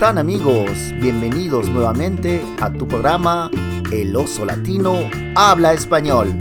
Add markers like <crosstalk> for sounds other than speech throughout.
están amigos? Bienvenidos nuevamente a tu programa El oso latino habla español.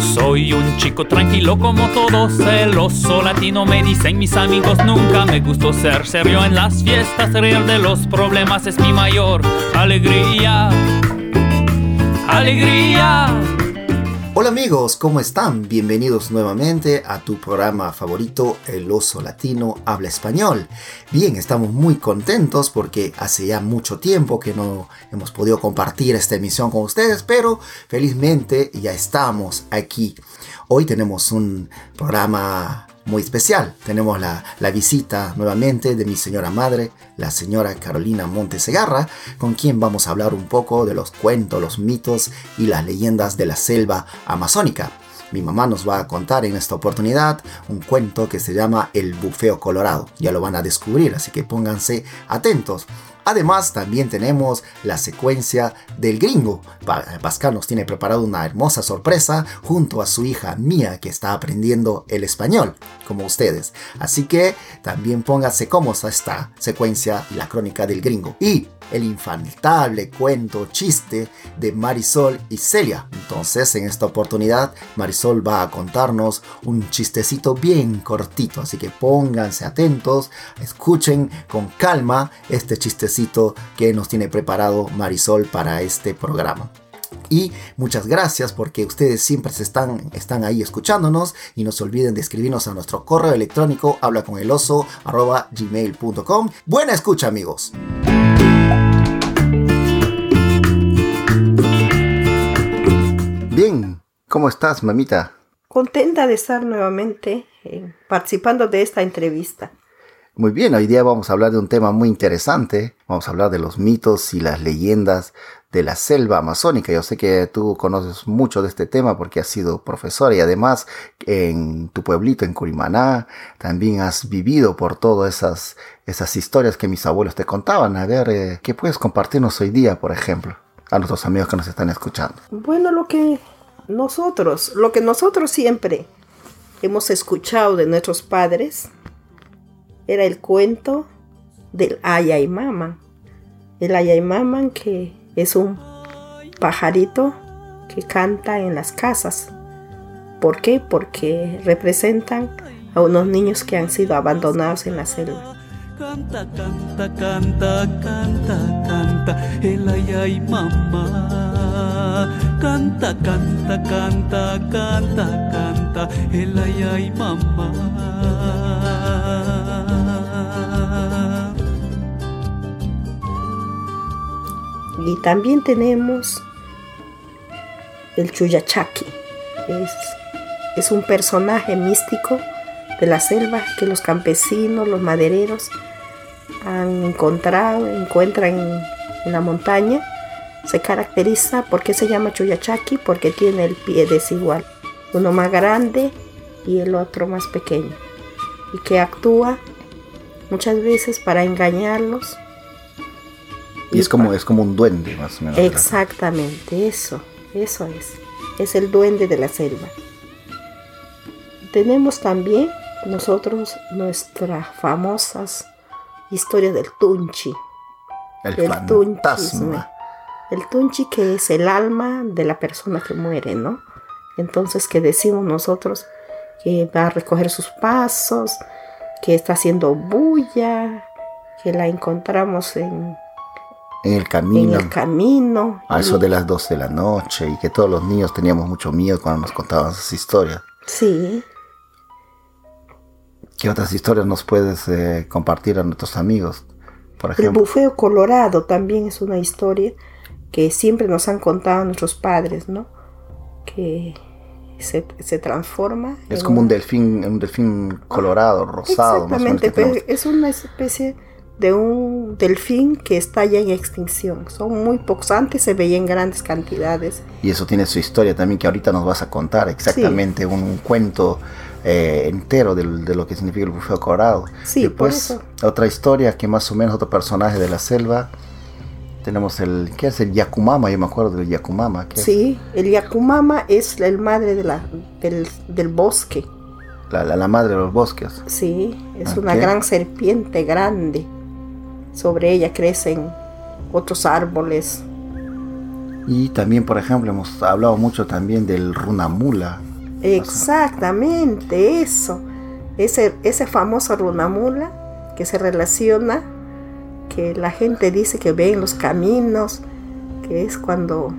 Soy un chico tranquilo como todos, el oso latino me dicen mis amigos, nunca me gustó ser serio en las fiestas, reír de los problemas es mi mayor alegría. Alegría. Hola amigos, ¿cómo están? Bienvenidos nuevamente a tu programa favorito, El Oso Latino Habla Español. Bien, estamos muy contentos porque hace ya mucho tiempo que no hemos podido compartir esta emisión con ustedes, pero felizmente ya estamos aquí. Hoy tenemos un programa muy especial. Tenemos la, visita nuevamente de mi señora madre, la señora Carolina Montesegarra, con quien vamos a hablar un poco de los cuentos, los mitos y las leyendas de la selva amazónica. Mi mamá nos va a contar en esta oportunidad un cuento que se llama El Bufeo Colorado. Ya lo van a descubrir, así que pónganse atentos. Además, también tenemos la secuencia del gringo. Pascal nos tiene preparado una hermosa sorpresa junto a su hija Mía, que está aprendiendo el español, como ustedes. Así que también pónganse cómodos a esta secuencia la crónica del gringo. Y el infaltable cuento chiste de Marisol y Celia. Entonces, en esta oportunidad, Marisol va a contarnos un chistecito bien cortito. Así que pónganse atentos, escuchen con calma este chistecito que nos tiene preparado Marisol para este programa. Y muchas gracias porque ustedes siempre están, están ahí escuchándonos y no se olviden de escribirnos a nuestro correo electrónico habla. Buena escucha amigos. Bien, ¿cómo estás, mamita? Contenta de estar nuevamente eh, participando de esta entrevista. Muy bien, hoy día vamos a hablar de un tema muy interesante. Vamos a hablar de los mitos y las leyendas de la selva amazónica. Yo sé que tú conoces mucho de este tema porque has sido profesora y además en tu pueblito, en Curimaná, también has vivido por todas esas, esas historias que mis abuelos te contaban. A ver, eh, ¿qué puedes compartirnos hoy día, por ejemplo? A nuestros amigos que nos están escuchando? Bueno, lo que nosotros, lo que nosotros siempre hemos escuchado de nuestros padres era el cuento del Ayaymaman. El Ayaymaman que es un pajarito que canta en las casas. ¿Por qué? Porque representan a unos niños que han sido abandonados en la selva. Canta, canta, canta, canta, canta, el ay mamá. Canta, canta, canta, canta, canta, el ay ay mamá. Y también tenemos el Chuyachaki. Es, es un personaje místico de la selva que los campesinos, los madereros, han encontrado, encuentran en, la montaña, se caracteriza porque se llama Chuyachaki, porque tiene el pie desigual, uno más grande y el otro más pequeño, y que actúa muchas veces para engañarlos. Y, es como, es como un duende, más o menos. Exactamente, eso, eso es. Es el duende de la selva. Tenemos también nosotros nuestras famosas historia del Tunchi. El, fantasma. el Tunchi que es el alma de la persona que muere, ¿no? Entonces que decimos nosotros que va a recoger sus pasos, que está haciendo bulla, que la encontramos en, en el camino. En el camino. A eso de las 12 de la noche y que todos los niños teníamos mucho miedo cuando nos contaban esas historias. Sí. ¿Qué otras historias nos puedes eh, compartir a nuestros amigos? Por ejemplo? El bufeo colorado también es una historia que siempre nos han contado nuestros padres, ¿no? Que se, transforma. Es como un delfín, un delfín colorado, rosado. Exactamente, pero es una especie de un delfín que está ya en extinción. Son muy pocos. Antes se veía en grandes cantidades. Y eso tiene su historia también que ahorita nos vas a contar. Exactamente, un, cuento eh, entero de, lo que significa el bufeo colorado. Sí, Después, otra historia que más o menos otro personaje de la selva. Tenemos el, ¿qué es el Yakumama? Yo me acuerdo del Yakumama. sí, el Yakumama es el madre de la, del, bosque. La, la, madre de los bosques. Sí, es una gran serpiente grande sobre ella crecen otros árboles. Y también, por ejemplo, hemos hablado mucho también del runamula. Exactamente, eso. Ese, ese famoso runamula que se relaciona, que la gente dice que ve en los caminos, que es cuando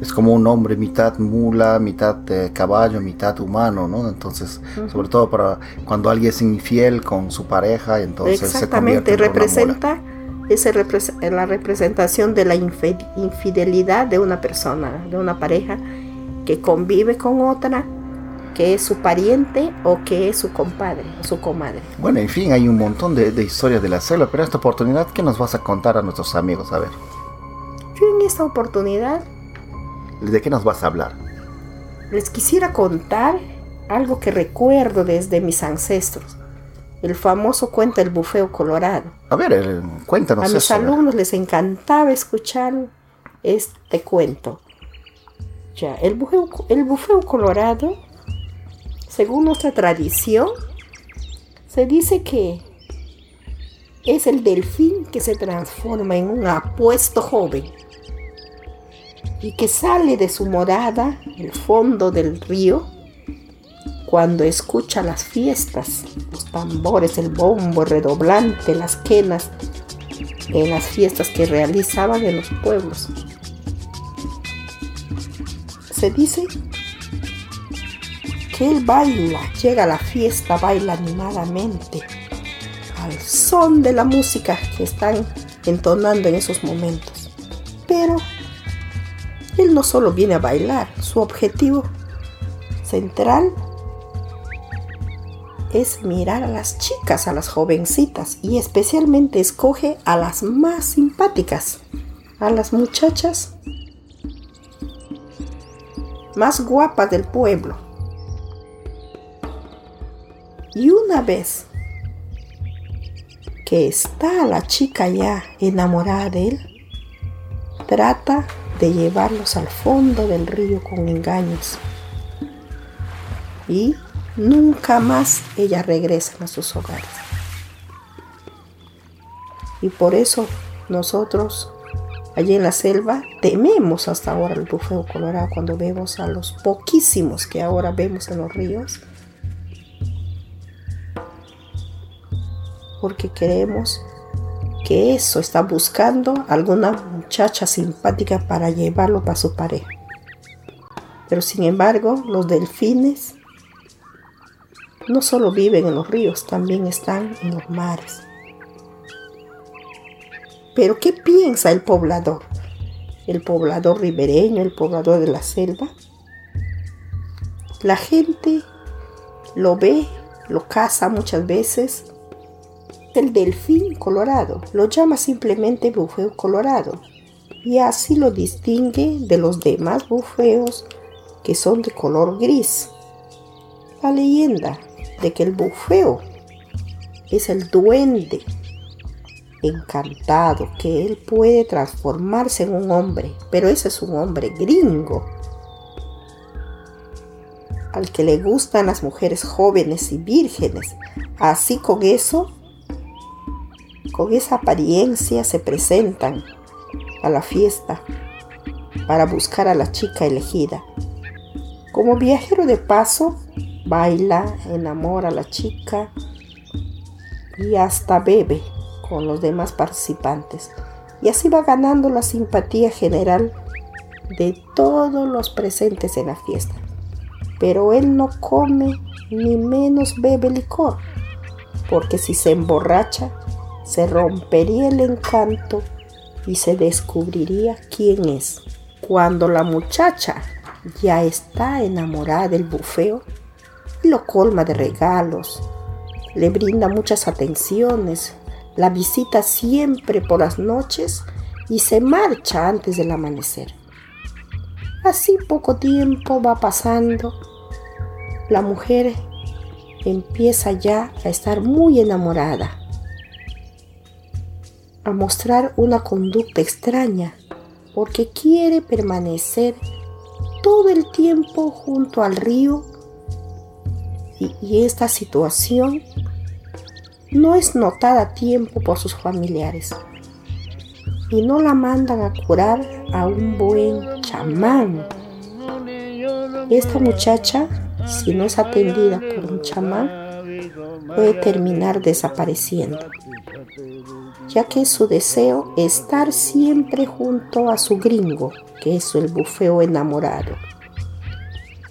es como un hombre mitad mula, mitad eh, caballo, mitad humano, ¿no? Entonces, sobre todo para cuando alguien es infiel con su pareja, entonces se convierte en representa ese la representación de la infidelidad de una persona, de una pareja que convive con otra que es su pariente o que es su compadre o su comadre. Bueno, en fin, hay un montón de, de historias de la selva, pero esta oportunidad, ¿qué nos vas a contar a nuestros amigos? A ver. Yo en esta oportunidad ¿De qué nos vas a hablar? Les quisiera contar algo que recuerdo desde mis ancestros. El famoso cuento El bufeo colorado. A ver, eh, cuéntanos. A mis alumnos les encantaba escuchar este cuento. Ya, el bufeo, el bufeo colorado, según nuestra tradición, se dice que es el delfín que se transforma en un apuesto joven y que sale de su morada, el fondo del río, cuando escucha las fiestas, los tambores, el bombo redoblante, las quenas, en las fiestas que realizaban en los pueblos. Se dice él baila, llega a la fiesta, baila animadamente, al son de la música que están entonando en esos momentos. Pero él no solo viene a bailar, su objetivo central es mirar a las chicas, a las jovencitas y especialmente escoge a las más simpáticas, a las muchachas más guapas del pueblo. Y una vez que está la chica ya enamorada de él, trata de llevarlos al fondo del río con engaños. Y nunca más ellas regresan a sus hogares. Y por eso nosotros allí en la selva tememos hasta ahora el bufeo colorado cuando vemos a los poquísimos que ahora vemos en los ríos. Porque creemos que eso está buscando alguna muchacha simpática para llevarlo para su pareja. Pero sin embargo, los delfines no solo viven en los ríos, también están en los mares. Pero ¿qué piensa el poblador? El poblador ribereño, el poblador de la selva. La gente lo ve, lo caza muchas veces el delfín colorado, lo llama simplemente bufeo colorado y así lo distingue de los demás bufeos que son de color gris. La leyenda de que el bufeo es el duende encantado, que él puede transformarse en un hombre, pero ese es un hombre gringo, al que le gustan las mujeres jóvenes y vírgenes. Así con eso con esa apariencia se presentan a la fiesta para buscar a la chica elegida. Como viajero de paso, baila, enamora a la chica y hasta bebe con los demás participantes. Y así va ganando la simpatía general de todos los presentes en la fiesta. Pero él no come ni menos bebe licor, porque si se emborracha, se rompería el encanto y se descubriría quién es. Cuando la muchacha ya está enamorada del bufeo, lo colma de regalos, le brinda muchas atenciones, la visita siempre por las noches y se marcha antes del amanecer. Así poco tiempo va pasando, la mujer empieza ya a estar muy enamorada a mostrar una conducta extraña porque quiere permanecer todo el tiempo junto al río y, esta situación no es notada a tiempo por sus familiares. y no la mandan a curar a un buen chamán. Esta muchacha, si no es atendida por un chamán, puede terminar desapareciendo, ya que su deseo es estar siempre junto a su gringo, que es el bufeo enamorado.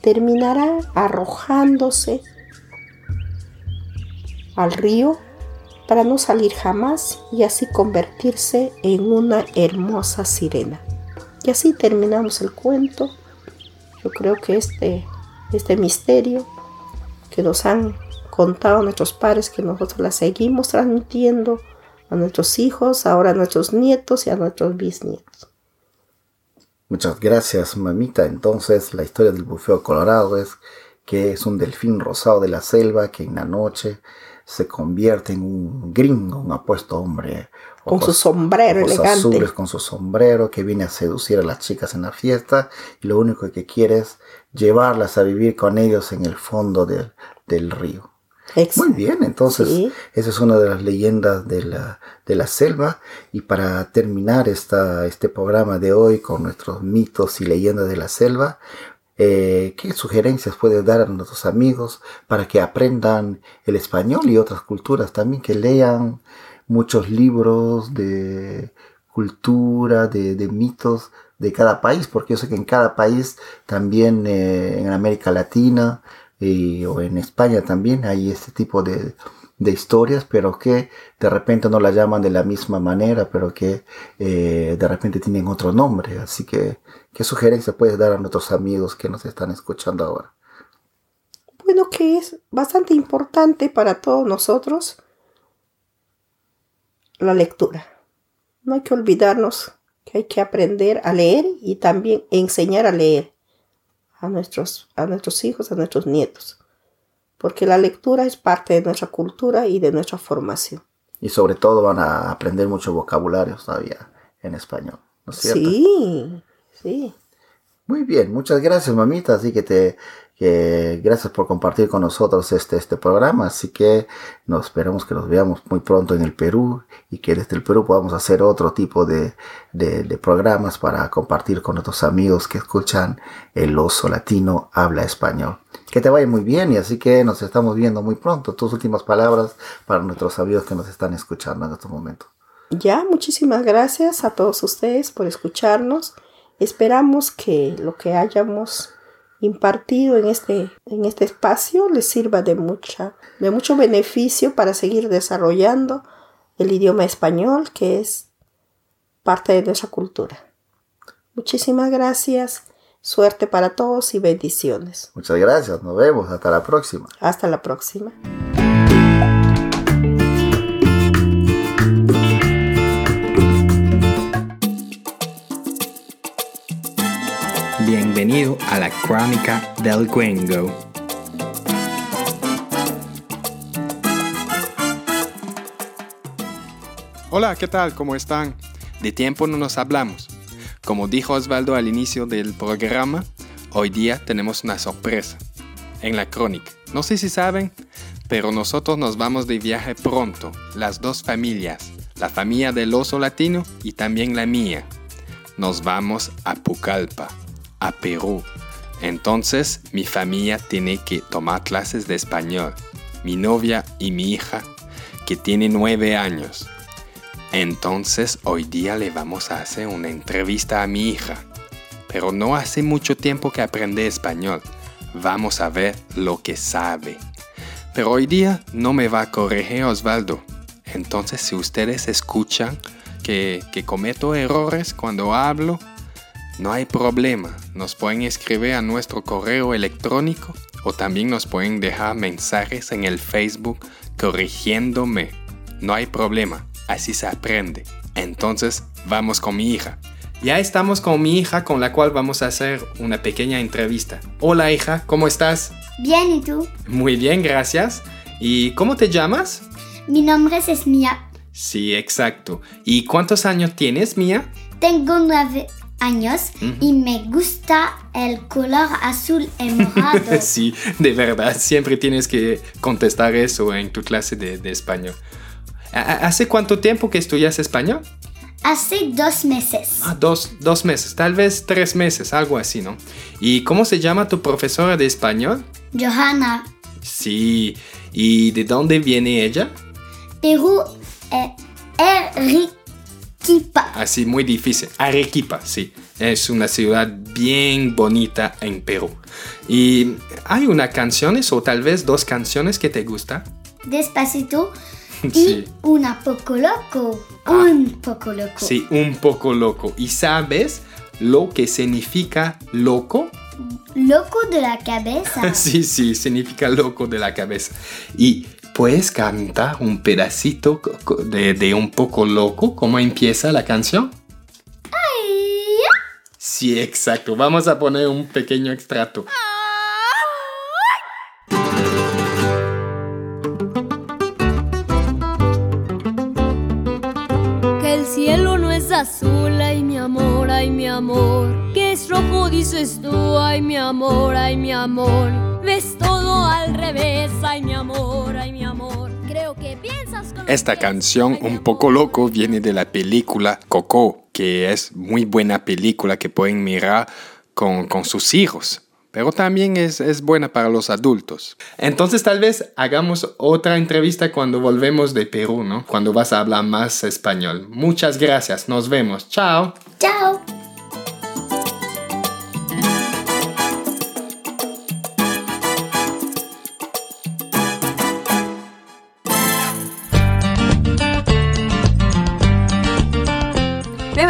Terminará arrojándose al río para no salir jamás y así convertirse en una hermosa sirena. Y así terminamos el cuento. Yo creo que este, este misterio que nos han contado nuestros padres, que nosotros la seguimos transmitiendo a nuestros hijos, ahora a nuestros nietos y a nuestros bisnietos. Muchas gracias, mamita. Entonces, la historia del bufeo colorado es que es un delfín rosado de la selva que en la noche se convierte en un gringo, un apuesto hombre. Con su sombrero elegante. azules, con su sombrero, que viene a seducir a las chicas en la fiesta y lo único que quiere es llevarlas a vivir con ellos en el fondo del, del río. Muy bien, entonces esa es una de las leyendas de la, de la selva. Y para terminar esta, este programa de hoy con nuestros mitos y leyendas de la selva, eh, ¿qué sugerencias puedes dar a nuestros amigos para que aprendan el español y otras culturas también, que lean muchos libros de cultura, de, mitos de cada país, porque yo sé que en cada país, también eh, en América Latina o en España también hay este tipo de, de historias, pero que de repente no la llaman de la misma manera, pero que eh, de repente tienen otro nombre. Así que, ¿qué sugerencia puedes dar a nuestros amigos que nos están escuchando ahora? Bueno, que es bastante importante para todos nosotros la lectura. No hay que olvidarnos que hay que aprender a leer y también enseñar a leer a nuestros, a nuestros hijos, a nuestros nietos porque la lectura es parte de nuestra cultura y de nuestra formación. Y sobre todo van a aprender mucho vocabulario todavía en español, ¿no es cierto? Sí, sí. Muy bien, muchas gracias mamita, así que te gracias por compartir con nosotros este, este programa, así que nos esperamos que nos veamos muy pronto en el Perú y que desde el Perú podamos hacer otro tipo de, de, de programas para compartir con nuestros amigos que escuchan el oso latino habla español. Que te vaya muy bien y así que nos estamos viendo muy pronto. Tus últimas palabras para nuestros amigos que nos están escuchando en este momento. Ya, muchísimas gracias a todos ustedes por escucharnos. Esperamos que lo que hayamos impartido en este, en este espacio les sirva de, mucha, de mucho beneficio para seguir desarrollando el idioma español, que es parte de nuestra cultura. Muchísimas gracias. Suerte para todos y bendiciones. Muchas gracias. Nos vemos. Hasta la próxima. Hasta la próxima. La Crónica del Gringo. Hola, ¿qué tal? ¿Cómo están? De tiempo no nos hablamos. Como dijo Osvaldo al inicio del programa, hoy día tenemos una sorpresa en la crónica. No sé si saben, pero nosotros nos vamos de viaje pronto, las dos familias, la familia del oso latino y también la mía. Nos vamos a Pucallpa, a Perú. Entonces mi familia tiene que tomar clases de español. Mi novia y mi hija, que tiene nueve años. Entonces hoy día le vamos a hacer una entrevista a mi hija. Pero no hace mucho tiempo que aprende español. Vamos a ver lo que sabe. Pero hoy día no me va a corregir Osvaldo. Entonces si ustedes escuchan que, que cometo errores cuando hablo, no hay problema. Nos pueden escribir a nuestro correo electrónico o también nos pueden dejar mensajes en el Facebook corrigiéndome. No hay problema así se aprende. Entonces, vamos con mi hija. Ya estamos con mi hija con la cual vamos a hacer una pequeña entrevista. Hola hija, ¿cómo estás? Bien, ¿y tú? Muy bien, gracias. ¿Y cómo te llamas? Mi nombre es Mía. Sí, exacto. ¿Y cuántos años tienes, Mía? Tengo nueve años y me gusta el color azul <laughs> y morado. sí, de verdad, siempre tienes que contestar eso en tu clase de, de español. ¿Hace cuánto tiempo que estudias español? Hace dos meses. Ah, dos, dos meses, tal vez tres meses, algo así, ¿no? ¿Y cómo se llama tu profesora de español? Johanna. Sí, ¿y de dónde viene ella? Perú. Eh, Arequipa. Así, muy difícil. Arequipa, sí. Es una ciudad bien bonita en Perú. ¿Y hay una canción o tal vez dos canciones que te gustan? Despacito. <laughs> Sí. Y una poco loco. Un poco loco. Sí, un poco loco. ¿Y sabes lo que significa loco? Loco de la cabeza. <laughs> Sí, sí, significa loco de la cabeza. ¿Y puedes cantar un pedacito de, de un poco loco? ¿Cómo empieza la canción? Ay. Sí, exacto. Vamos a poner un pequeño extracto. Dices tú, ay mi amor, ay mi amor. Ves todo al revés, ay mi amor, ay mi amor. Creo que piensas con Esta canción, ay, Un poco loco, viene de la película Coco, que es muy buena película que pueden mirar con, con sus hijos. Pero también es, es buena para los adultos. Entonces tal vez hagamos otra entrevista cuando volvemos de Perú, ¿no? Cuando vas a hablar más español. Muchas gracias, nos vemos. Chao. Chao.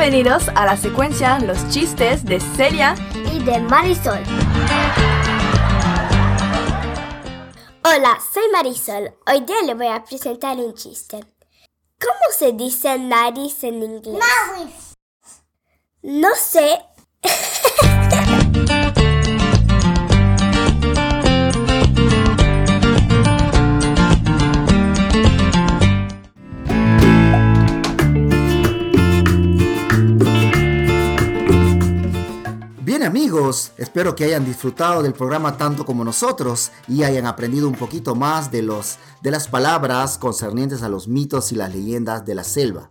Bienvenidos a la secuencia Los chistes de Celia. Y de Marisol. Hola, soy Marisol. Hoy día le voy a presentar un chiste. ¿Cómo se dice nariz en inglés? No sé. <laughs> Bien amigos, espero que hayan disfrutado del programa tanto como nosotros y hayan aprendido un poquito más de, los, de las palabras concernientes a los mitos y las leyendas de la selva.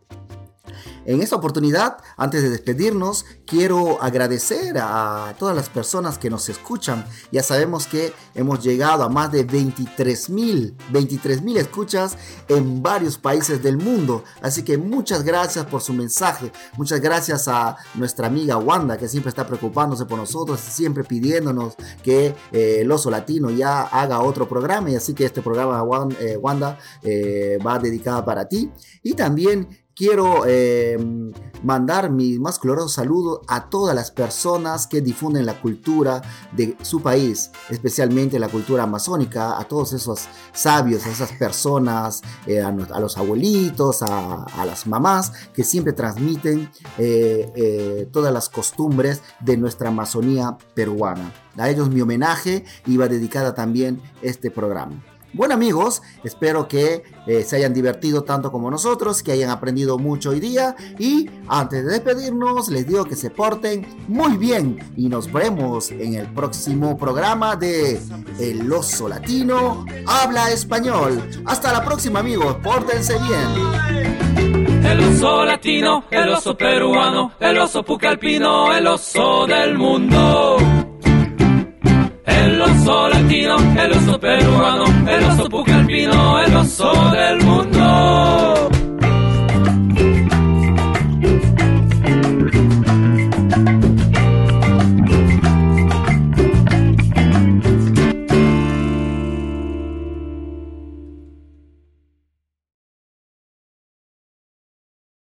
En esta oportunidad, antes de despedirnos, quiero agradecer a todas las personas que nos escuchan. Ya sabemos que hemos llegado a más de 23 mil, 23 mil escuchas en varios países del mundo. Así que muchas gracias por su mensaje. Muchas gracias a nuestra amiga Wanda, que siempre está preocupándose por nosotros, siempre pidiéndonos que eh, el oso latino ya haga otro programa. Y así que este programa, eh, Wanda, eh, va dedicado para ti. Y también quiero eh, mandar mi más coloroso saludo a todas las personas que difunden la cultura de su país, especialmente la cultura amazónica, a todos esos sabios, a esas personas, eh, a, los abuelitos, a, las mamás que siempre transmiten eh, todas las costumbres de nuestra Amazonía peruana. A ellos mi homenaje va dedicada también este programa. Bueno amigos, espero que eh, se hayan divertido tanto como nosotros, que hayan aprendido mucho hoy día y antes de despedirnos les digo que se porten muy bien y nos vemos en el próximo programa de El Oso Latino Habla Español. Hasta la próxima amigos, pórtense bien. El oso latino, el oso peruano, el oso pucalpino, el oso del mundo oso latino, el oso peruano, el oso pucalpino, el oso del mundo.